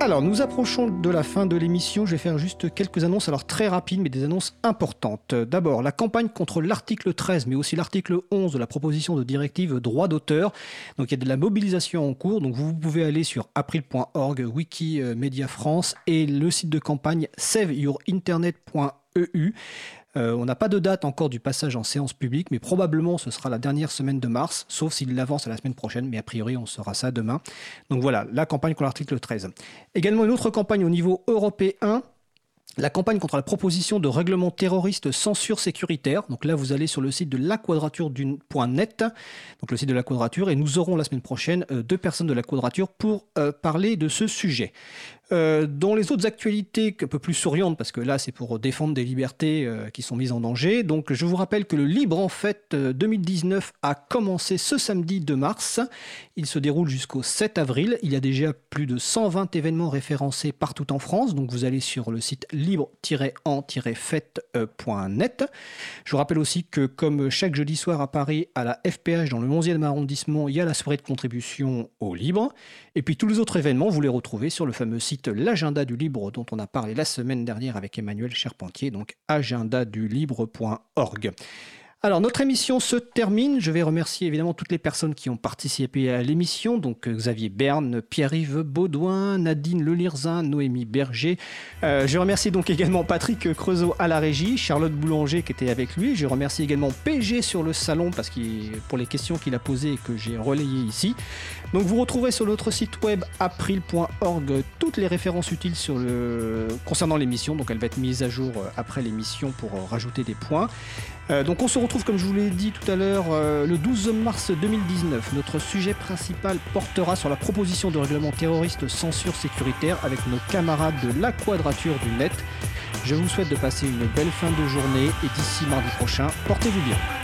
Alors, nous approchons de la fin de l'émission. Je vais faire juste quelques annonces, alors très rapides, mais des annonces importantes. D'abord, la campagne contre l'article 13, mais aussi l'article 11 de la proposition de directive droit d'auteur. Donc, il y a de la mobilisation en cours. Donc, vous pouvez aller sur april.org, Wikimedia France et le site de campagne saveyourinternet.eu. Euh, on n'a pas de date encore du passage en séance publique, mais probablement ce sera la dernière semaine de mars, sauf s'il l'avance à la semaine prochaine, mais a priori on saura ça demain. Donc voilà, la campagne contre l'article 13. Également une autre campagne au niveau européen la campagne contre la proposition de règlement terroriste censure sécuritaire. Donc là, vous allez sur le site de la quadrature net, donc le site de la quadrature, et nous aurons la semaine prochaine euh, deux personnes de la quadrature pour euh, parler de ce sujet. Euh, dans les autres actualités un peu plus souriantes, parce que là c'est pour défendre des libertés euh, qui sont mises en danger, donc je vous rappelle que le Libre en Fête 2019 a commencé ce samedi 2 mars. Il se déroule jusqu'au 7 avril. Il y a déjà plus de 120 événements référencés partout en France, donc vous allez sur le site libre-en-fête.net. Je vous rappelle aussi que comme chaque jeudi soir à Paris, à la FPH dans le 11e arrondissement, il y a la soirée de contribution au Libre. Et puis tous les autres événements, vous les retrouvez sur le fameux site l'agenda du libre dont on a parlé la semaine dernière avec Emmanuel Charpentier, donc agendadulibre.org. Alors notre émission se termine. Je vais remercier évidemment toutes les personnes qui ont participé à l'émission. Donc euh, Xavier Berne, Pierre-Yves Baudouin, Nadine Lelirzin, Noémie Berger. Euh, je remercie donc également Patrick Creusot à la régie, Charlotte Boulanger qui était avec lui. Je remercie également PG sur le salon parce qu'il pour les questions qu'il a posées et que j'ai relayées ici. Donc vous retrouverez sur notre site web april.org toutes les références utiles concernant l'émission. Donc elle va être mise à jour euh, après l'émission pour rajouter des points. Euh, donc on se retrouve, comme je vous l'ai dit tout à l'heure, euh, le 12 mars 2019. Notre sujet principal portera sur la proposition de règlement terroriste censure sécuritaire avec nos camarades de la quadrature du net. Je vous souhaite de passer une belle fin de journée et d'ici mardi prochain, portez-vous bien.